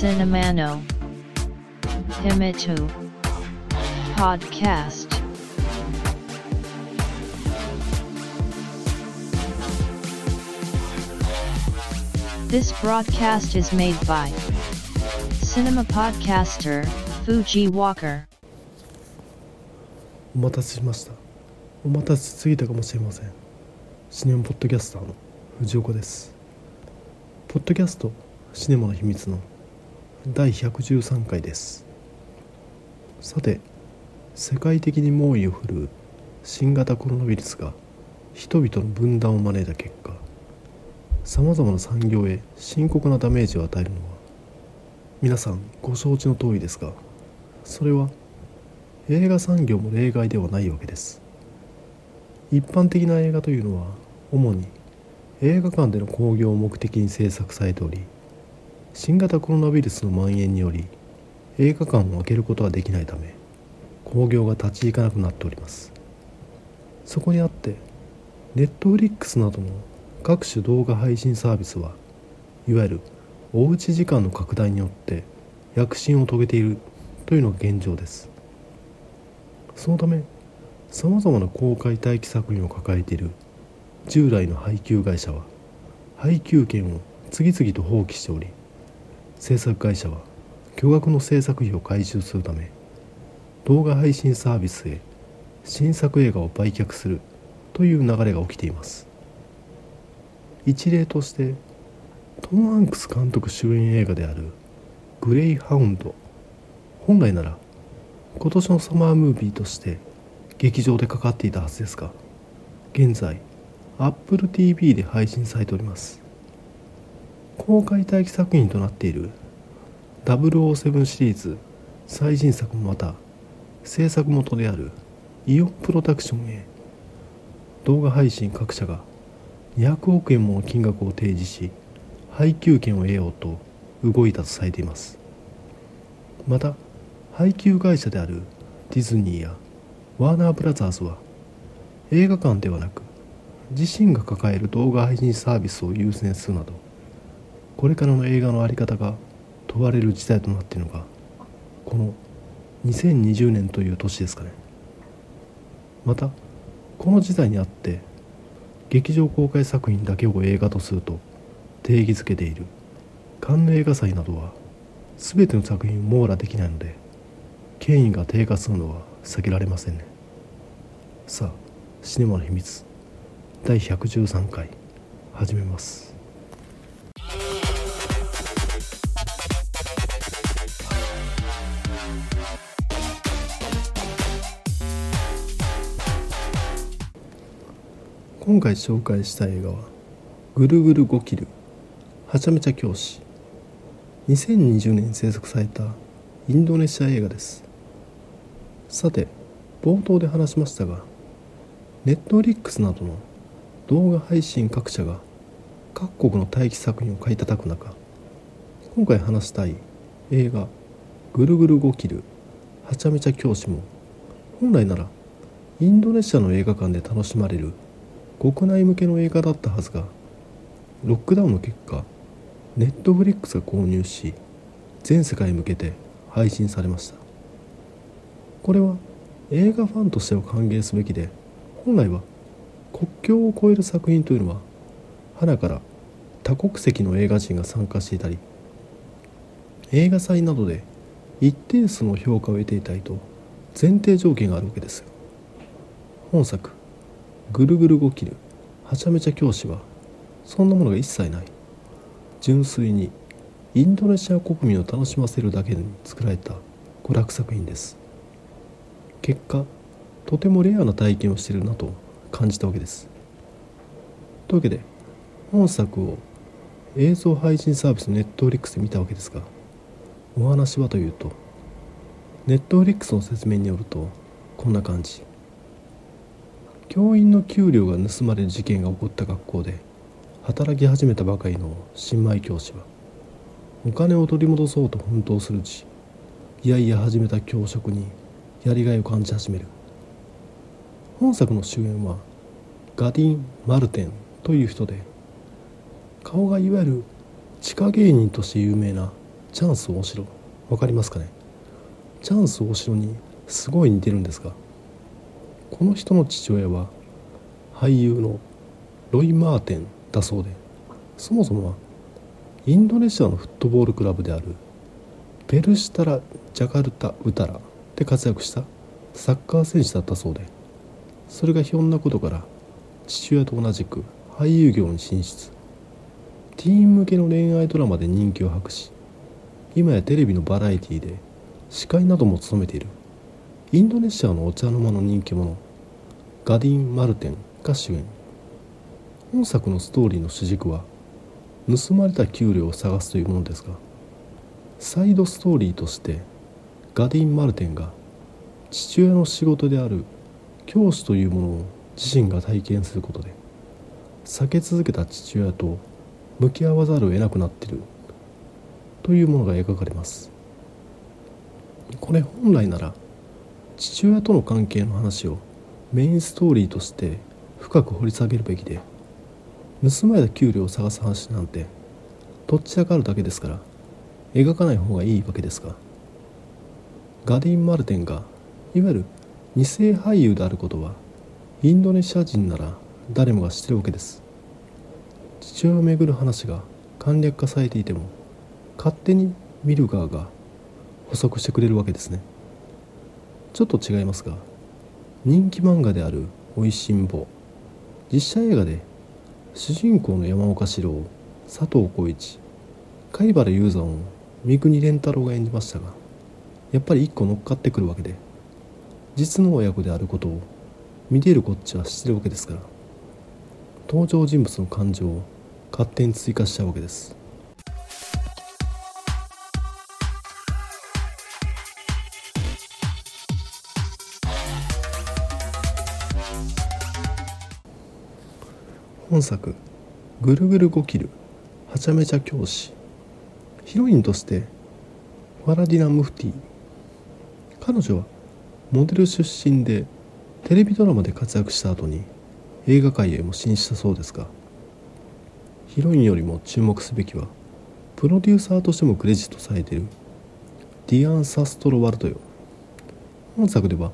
Cinemano Himitu Podcast This broadcast is made by Cinema Podcaster Fuji Walker お待たせしましたお待たせしすぎたかもしれませんシネマポッドキャスターの藤岡ですポッドキャストシネマの秘密の第113回です。さて世界的に猛威を振るう新型コロナウイルスが人々の分断を招いた結果さまざまな産業へ深刻なダメージを与えるのは皆さんご承知の通りですがそれは映画産業も例外ではないわけです。一般的な映画というのは主に映画館での興行を目的に制作されており新型コロナウイルスの蔓延により映画館を開けることはできないため興行が立ち行かなくなっております。そこにあってネットフリックスなどの各種動画配信サービスはいわゆるおうち時間の拡大によって躍進を遂げているというのが現状です。そのためさまざまな公開待機作品を抱えている従来の配給会社は配給権を次々と放棄しており制作会社は巨額の制作費を回収するため動画配信サービスへ新作映画を売却するという流れが起きています。一例としてトム・ハンクス監督主演映画である「グレイハウンド」本来なら今年のサマームービーとして劇場でかかっていたはずですが現在 Apple TV で配信されております。公開待機作品となっている007シリーズ最新作もまた制作元であるイオンプロダクションへ動画配信各社が200億円もの金額を提示し配給権を得ようと動いたとされています。また配給会社であるディズニーやワーナーブラザーズは映画館ではなく自身が抱える動画配信サービスを優先するなどこれからの映画の在り方が問われる事態となっているのがこの2020年という年ですかね。またこの時代にあって劇場公開作品だけを映画とすると定義づけている。カンヌ映画祭などは全ての作品を網羅できないので権威が低下するのは避けられませんね。さあシネマの秘密第113回始めます。今回紹介した映画は「ぐるぐる5キルはちゃめちゃ教師」2020年に制作されたインドネシア映画です。さて冒頭で話しましたがネットフリックスなどの動画配信各社が各国の待機作品を買い叩く中今回話したい映画「ぐるぐる5キルはちゃめちゃ教師」も本来ならインドネシアの映画館で楽しまれる国内向けの映画だったはずがロックダウンの結果ネットフリックスが購入し全世界に向けて配信されました。これは映画ファンとしては歓迎すべきで本来は国境を越える作品というのは花から多国籍の映画人が参加していたり映画祭などで一定数の評価を得ていたりと前提条件があるわけです本作ぐるぐる5キルはちゃめちゃ教師はそんなものが一切ない。純粋にインドネシア国民を楽しませるだけに作られた娯楽作品です。結果とてもレアな体験をしているなと感じたわけです。というわけで本作を映像配信サービスネットフリックスで見たわけですがお話はというとネットフリックスの説明によるとこんな感じ。教員の給料が盗まれる事件が起こった学校で働き始めたばかりの新米教師はお金を取り戻そうと奮闘するうちいやいや始めた教職にやりがいを感じ始める。本作の主演はガディン・マルテンという人で顔がいわゆる地下芸人として有名なチャンス大城。わかりますかね？チャンス大城にすごい似てるんですがこの人の父親は俳優のロイ・マーテンだそうでそもそもはインドネシアのフットボールクラブであるベルシタラ・ジャカルタ・ウタラで活躍したサッカー選手だったそうでそれがひょんなことから父親と同じく俳優業に進出。ティーン向けの恋愛ドラマで人気を博し今やテレビのバラエティーで司会なども務めているインドネシアのお茶の間の人気者ガディン・マルテンが主演。本作のストーリーの主軸は盗まれた給料を探すというものですがサイドストーリーとしてガディン・マルテンが父親の仕事である教師というものを自身が体験することで避け続けた父親と向き合わざるを得なくなっているというものが描かれます。これ本来なら父親との関係の話をメインストーリーとして深く掘り下げるべきで盗まれた給料を探す話なんてどっちらかるだけですから描かない方がいいわけですがガディン・マルテンがいわゆる二世俳優であることはインドネシア人なら誰もが知ってるわけです。父親をめぐる話が簡略化されていても勝手に見る側が補足してくれるわけですね。ちょっと違いますが人気漫画である「おいしんぼ」実写映画で主人公の山岡四郎佐藤浩市貝原雄山を三國連太郎が演じましたがやっぱり一個乗っかってくるわけで実の親子であることを見ているこっちは知ってるわけですから登場人物の感情を勝手に追加しちゃうわけです。本作「ぐるぐるゴキルはちゃめちゃ教師」ヒロインとしてファラディナ・ムフティ彼女はモデル出身でテレビドラマで活躍した後に映画界へも進出したそうですがヒロインよりも注目すべきはプロデューサーとしてもクレジットされているディアン・サストロワルドよ。本作では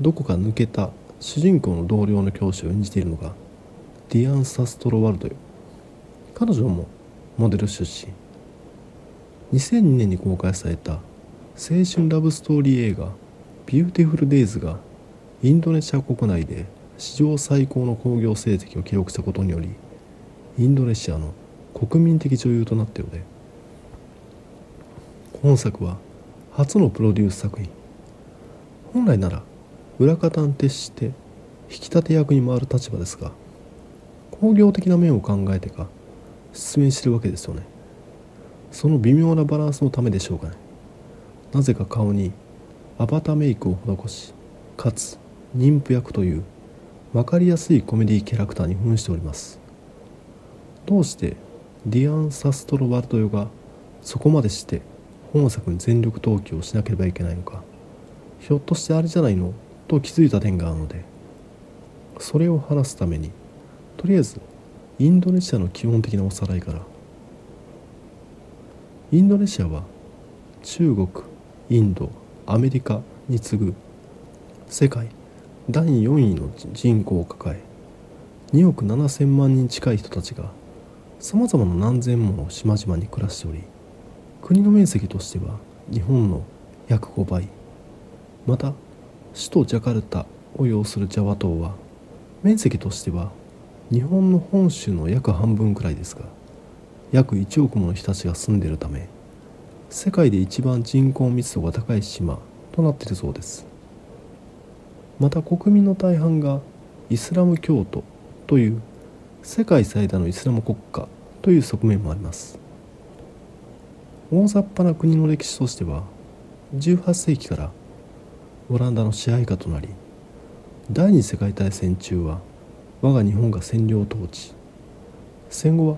どこか抜けた主人公の同僚の教師を演じているのがディアン・サストロワルドよ。彼女もモデル出身。2002年に公開された青春ラブストーリー映画ビューティフル・デイズがインドネシア国内で史上最高の興行成績を記録したことによりインドネシアの国民的女優となったようで。本作は初のプロデュース作品。本来なら裏方に徹して引き立て役に回る立場ですが工業的な面を考えてか出演してるわけですよね。その微妙なバランスのためでしょうかねなぜか顔にアバターメイクを施しかつ妊婦役という分かりやすいコメディキャラクターに扮しております。どうしてディアン・サストロワルドヨがそこまでして本作に全力投球をしなければいけないのか。ひょっとしてあれじゃないの？と気づいた点があるのでそれを話すためにとりあえずインドネシアの基本的なおさらいから。インドネシアは中国インドアメリカに次ぐ世界第4位の人口を抱え2億7000万人近い人たちがさまざまな何千もの島々に暮らしており国の面積としては日本の約5倍。また首都ジャカルタを要するジャワ島は面積としては日本の本州の約半分くらいですが約1億もの人たちが住んでいるため世界で一番人口密度が高い島となっているそうです。また国民の大半がイスラム教徒という世界最大のイスラム国家という側面もあります。大雑把な国の歴史としては18世紀からオランダの支配下となり第二次世界大戦中は我が日本が占領統治。戦後は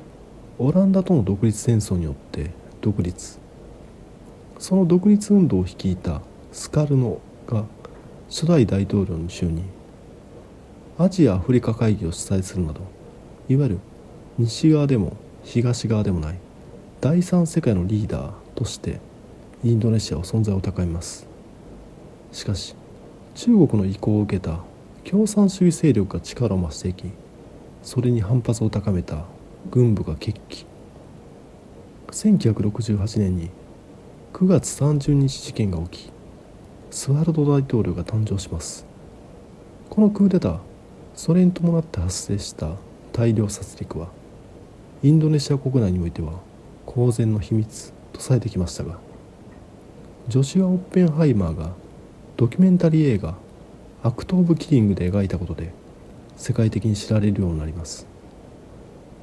オランダとの独立戦争によって独立。その独立運動を率いたスカルノが初代大統領に就任。アジア・アフリカ会議を主催するなどいわゆる西側でも東側でもない第三世界のリーダーとしてインドネシアは存在を高めます。しかし中国の意向を受けた共産主義勢力が力を増していきそれに反発を高めた軍部が決起。1968年に9月30日事件が起きスハルト大統領が誕生します。このクーデターそれに伴って発生した大量殺戮はインドネシア国内においては公然の秘密とされてきましたがジョシュア・オッペンハイマーがドキュメンタリー映画「アクト・オブ・キリング」で描いたことで世界的に知られるようになります。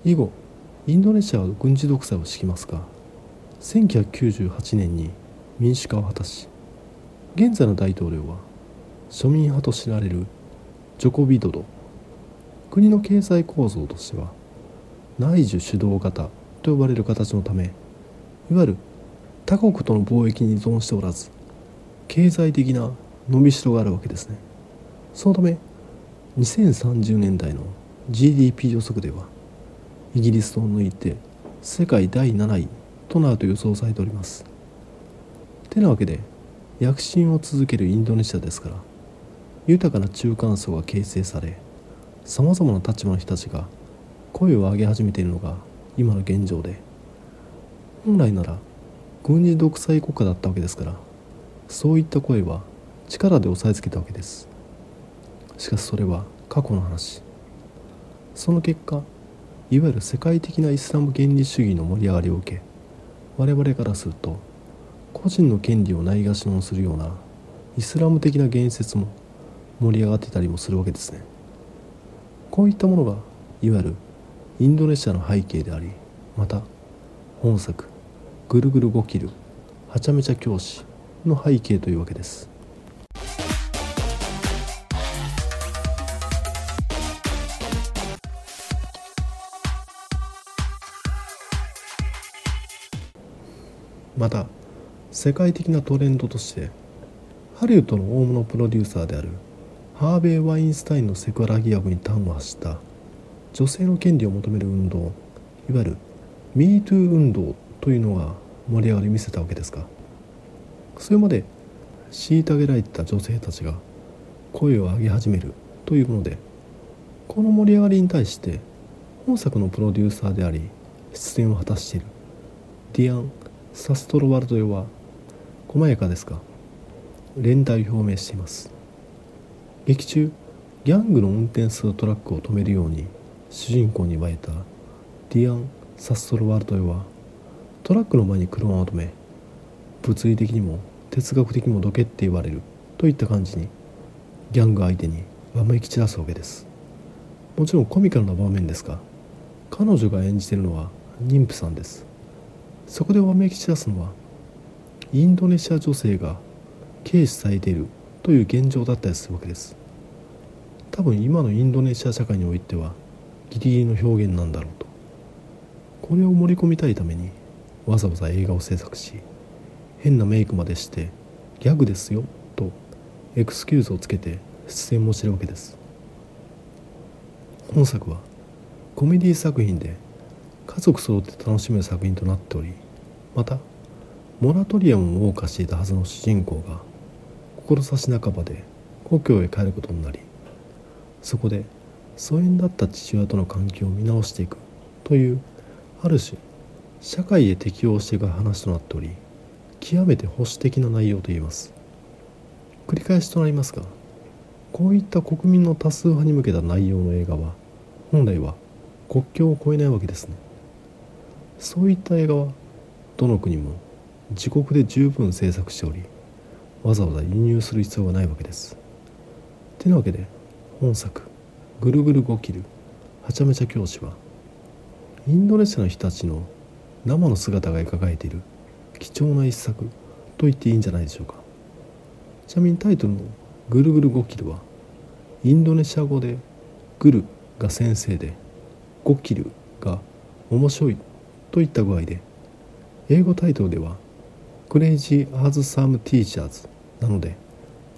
以後インドネシアは軍事独裁を敷きますが1998年に民主化を果たし現在の大統領は庶民派と知られるジョコビドド国の経済構造としては内需主導型と呼ばれる形のためいわゆる他国との貿易に依存しておらず経済的な伸びしろがあるわけですね。そのため2030年代の GDP 予測ではイギリスを抜いて世界第7位となると予想されております。てなわけで躍進を続けるインドネシアですから豊かな中間層が形成されさまざまな立場の人たちが声を上げ始めているのが今の現状で本来なら軍事独裁国家だったわけですからそういった声は力で押さえつけたわけです。しかしそれは過去の話。その結果いわゆる世界的なイスラム原理主義の盛り上がりを受け我々からすると個人の権利をないがしろにするようなイスラム的な言説も盛り上がってたりもするわけですね。こういったものがいわゆるインドネシアの背景でありまた本作「ぐるぐる5キルはちゃめちゃ教師」の背景というわけです。また世界的なトレンドとしてハリウッドの大物プロデューサーであるハーベイ・ワインスタインのセクハラ疑惑に端を発した女性の権利を求める運動いわゆる MeToo 運動というのが盛り上がり見せたわけですがそれまで虐げられてた女性たちが声を上げ始めるというものでこの盛り上がりに対して本作のプロデューサーであり出演を果たしているディアン・サストロワルド用は細やかですが連帯を表明しています。劇中ギャングの運転するトラックを止めるように主人公に言われたディアン・サストロワルド用はトラックの前に車を止め物理的にも哲学的にもどけって言われるといった感じにギャング相手にわめき散らすわけです。もちろんコミカルな場面ですが彼女が演じているのは妊婦さんです。そこでわめき散らすのはインドネシア女性が軽視されているという現状だったりするわけです。多分今のインドネシア社会においてはギリギリの表現なんだろうと。これを盛り込みたいためにわざわざ映画を制作し変なメイクまでしてギャグですよとエクスキューズをつけて出演もしてるわけです。本作はコメディ作品で家族揃って楽しめる作品となっておりまたモラトリアムを謳歌していたはずの主人公が志半ばで故郷へ帰ることになりそこで疎遠だった父親との関係を見直していくというある種社会へ適応していく話となっており極めて保守的な内容といえます。繰り返しとなりますがこういった国民の多数派に向けた内容の映画は本来は国境を越えないわけですね。そういった映画はどの国も自国で十分制作しておりわざわざ輸入する必要がないわけです。てなわけで本作「ぐるぐる5キルはちゃめちゃ教師は」インドネシアの人たちの生の姿が描かれている貴重な一作と言っていいんじゃないでしょうか。ちなみにタイトルの「ぐるぐる5キル」はインドネシア語で「guru」が先生で「gokil」が面白いといった具合で英語タイトルでは「 Crazy Awesome Teachers」なので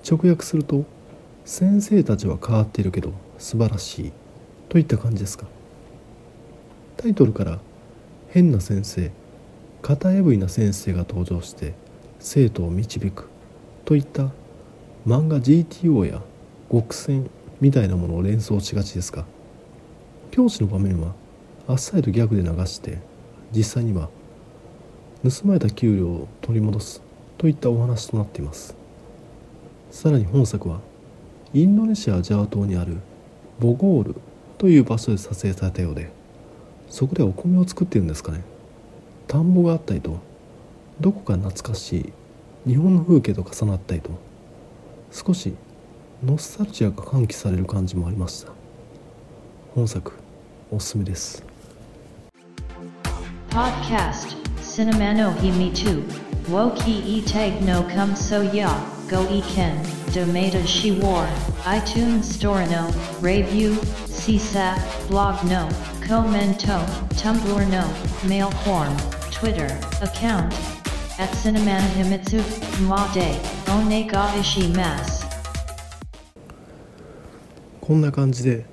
直訳すると「先生たちは変わっているけど素晴らしい」といった感じですか。タイトルから変な先生型破りな先生が登場して生徒を導くといった漫画 GTO や極戦みたいなものを連想しがちですが教師の場面はあっさりとギャグで流して実際には盗まれた給料を取り戻すといったお話となっています。さらに本作はインドネシアジャワ島にあるボゴールという場所で撮影されたようでそこでお米を作ってるんですかね。田んぼがあったりとどこか懐かしい日本の風景と重なったりと少しノスタルジアが喚起される感じもありました。本作おすすめです。Podcast Cinema no Himi 2 Woki e tag no come so ya Go e ken Domata she war iTunes Store no Review CSAP Blog no Commento Tumblr no Mail form Twitter account at Cinemana Himitsu Ma de One ga ishimasu こんな感じで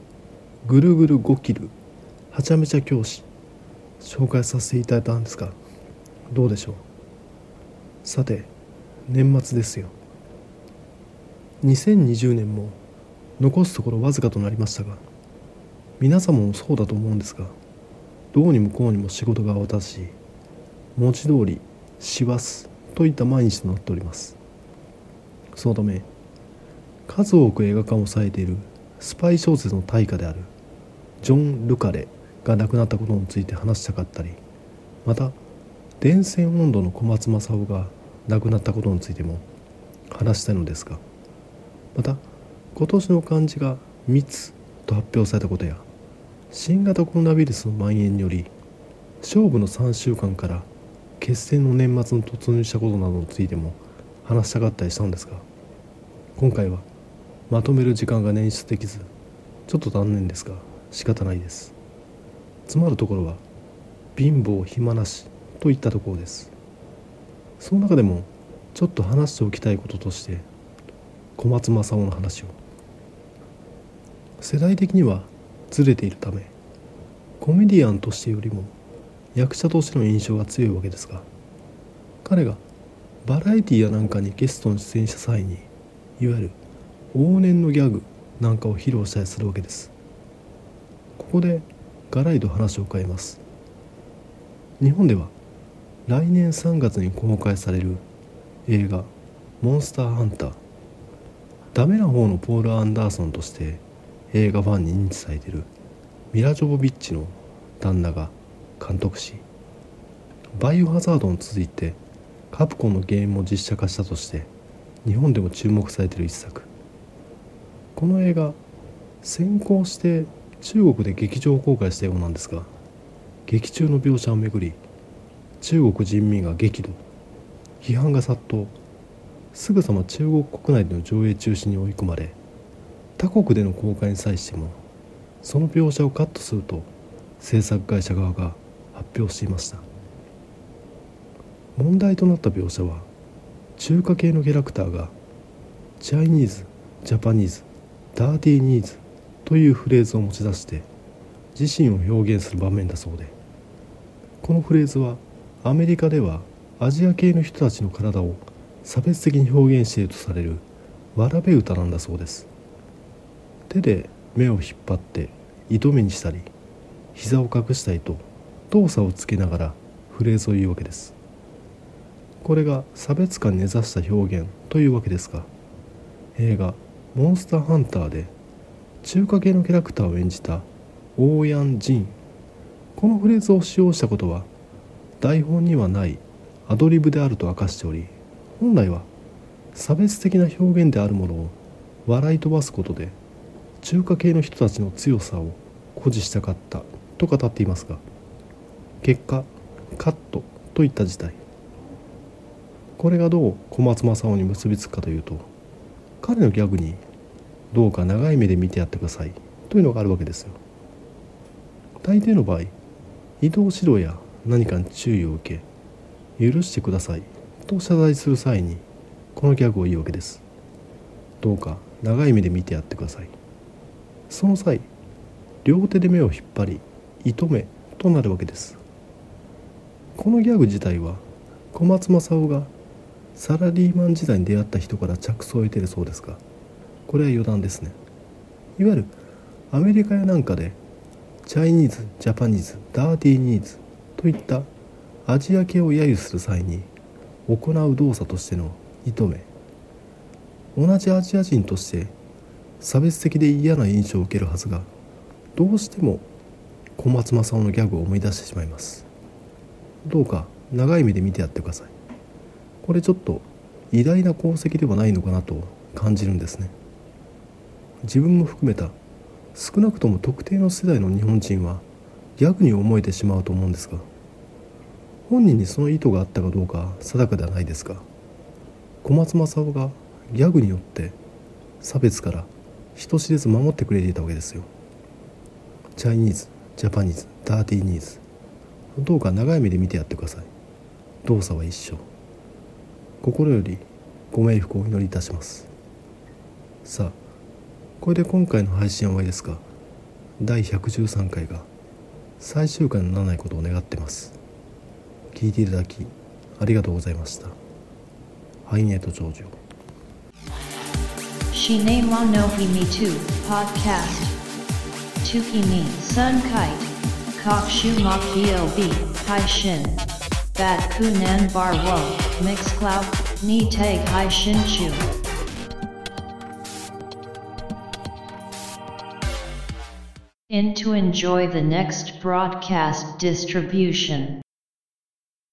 ぐるぐる5キルはちゃめちゃ教師 紹介させていただいたんですがどうでしょう？さて年末ですよ。2020年も残すところわずかとなりましたが皆様もそうだと思うんですがどうにもこうにも仕事が渡し文字通り師走といった毎日となっております。そのため数多く映画化もされているスパイ小説の大家であるジョン・ルカレが亡くなったことについて話したかったりまた電線温度の小松政夫が亡くなったことについても話したいのですがまた今年の漢字が「密」と発表されたことや新型コロナウイルスの蔓延により勝負の3週間から決戦の年末に突入したことなどについても話したかったりしたんですが今回はまとめる時間が捻出できずちょっと残念ですが仕方ないです。つまるところは貧乏暇なしといったところです。その中でもちょっと話しておきたいこととして小松政夫の話を。世代的にはずれているためコメディアンとしてよりも役者としての印象が強いわけですが彼がバラエティやなんかにゲストに出演した際にいわゆる往年のギャグなんかを披露したりするわけです。ここでガラリと話を変えます。日本では来年3月に公開される映画「モンスターハンター」ダメな方のポール・アンダーソンとして映画ファンに認知されているミラ・ジョボビッチの旦那が監督しバイオハザードに続いてカプコンのゲームを実写化したとして日本でも注目されている一作。この映画先行して中国で劇場公開したようなんですが劇中の描写をめぐり中国人民が激怒批判が殺到すぐさま中国国内での上映中止に追い込まれ他国での公開に際してもその描写をカットすると制作会社側が発表していました。問題となった描写は中華系のキャラクターがチャイニーズジャパニーズダーティーニーズというフレーズを持ち出して自身を表現する場面だそうで。このフレーズはアメリカではアジア系の人たちの体を差別的に表現しているとされるわらべ歌なんだそうです。手で目を引っ張って糸目にしたり膝を隠したりと動作をつけながらフレーズを言うわけです。これが差別感に根ざした表現というわけですが映画「モンスターハンター」で中華系のキャラクターを演じたオーヤン・ジン。このフレーズを使用したことは台本にはないアドリブであると明かしており本来は差別的な表現であるものを笑い飛ばすことで中華系の人たちの強さを誇示したかったと語っていますが結果カットといった事態。これがどう小松政夫に結びつくかというと彼のギャグにどうか長い目で見てやってください。というのがあるわけですよ。大抵の場合移動指導や何かに注意を受け許してください。と謝罪する際にこのギャグを言うわけです。どうか長い目で見てやってください。その際両手で目を引っ張り糸目となるわけです。このギャグ自体は小松政夫がサラリーマン時代に出会った人から着想を得ているそうですがこれは余談ですね。いわゆるアメリカやなんかでチャイニーズジャパニーズダーティーニーズといったアジア系を揶揄する際に行う動作としての意図目同じアジア人として差別的で嫌な印象を受けるはずがどうしても小松政夫のギャグを思い出してしまいます。どうか長い目で見てやってください。これちょっと偉大な功績ではないのかなと感じるんですね。自分も含めた少なくとも特定の世代の日本人はギャグに思えてしまうと思うんですが本人にその意図があったかどうか定かではないですが小松政夫がギャグによって差別から人知れず守ってくれていたわけですよ。チャイニーズジャパニーズダーティーニーズどうか長い目で見てやってください。動作は一緒。心よりご冥福をお祈りいたします。さあこれで今回の配信は終わりですが第113回が最終回にならないことを願ってます聞いていただきありがとうございました繁栄と長寿 Shine wa no himi tu, podcast. Tukimi, sun kite. Kok shu mok bob, hai shin. Bat kunan bar wo, mix cloud, ni tag hai shin chu. In to enjoy the next broadcast distribution.